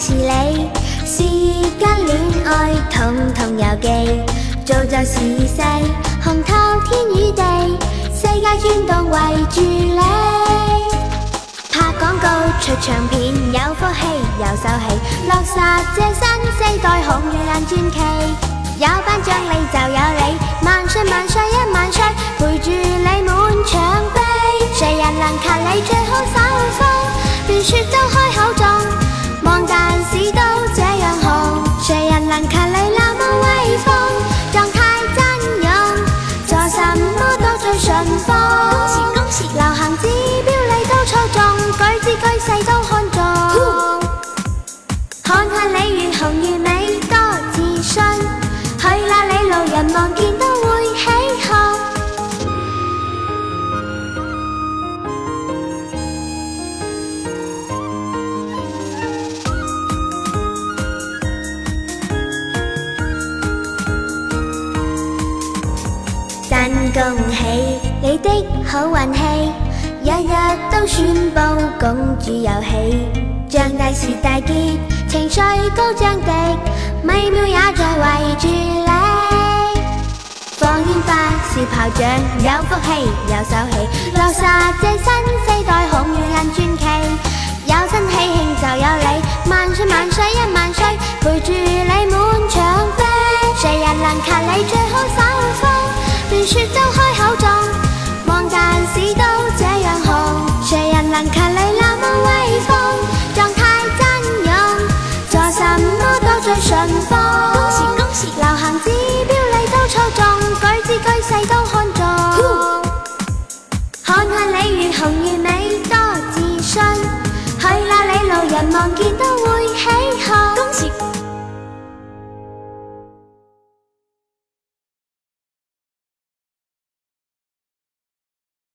是你，是间恋爱统统有记，做就世世红透天与地，世界转动围住你。拍广告出唱片，有福气有手气，落实这新世代红玉兰传奇。有颁奖你就有你，万岁万岁一万岁，陪住你满场悲。谁人能及你最好手风？连说都开口在。事都这样好，谁人能看你那么威风？状态真勇，做什么都最顺风。恭喜你的好运气，日日都宣布公主有喜，像大事大结，情绪高涨的，每秒也在围住你。放烟花、烧炮仗，有福气有手气，落煞这新世代红人传奇。有新喜庆就有你，万岁万岁一万岁，陪住你。上风，流行指标你都操纵，举止举势都看中。看看你如红完美。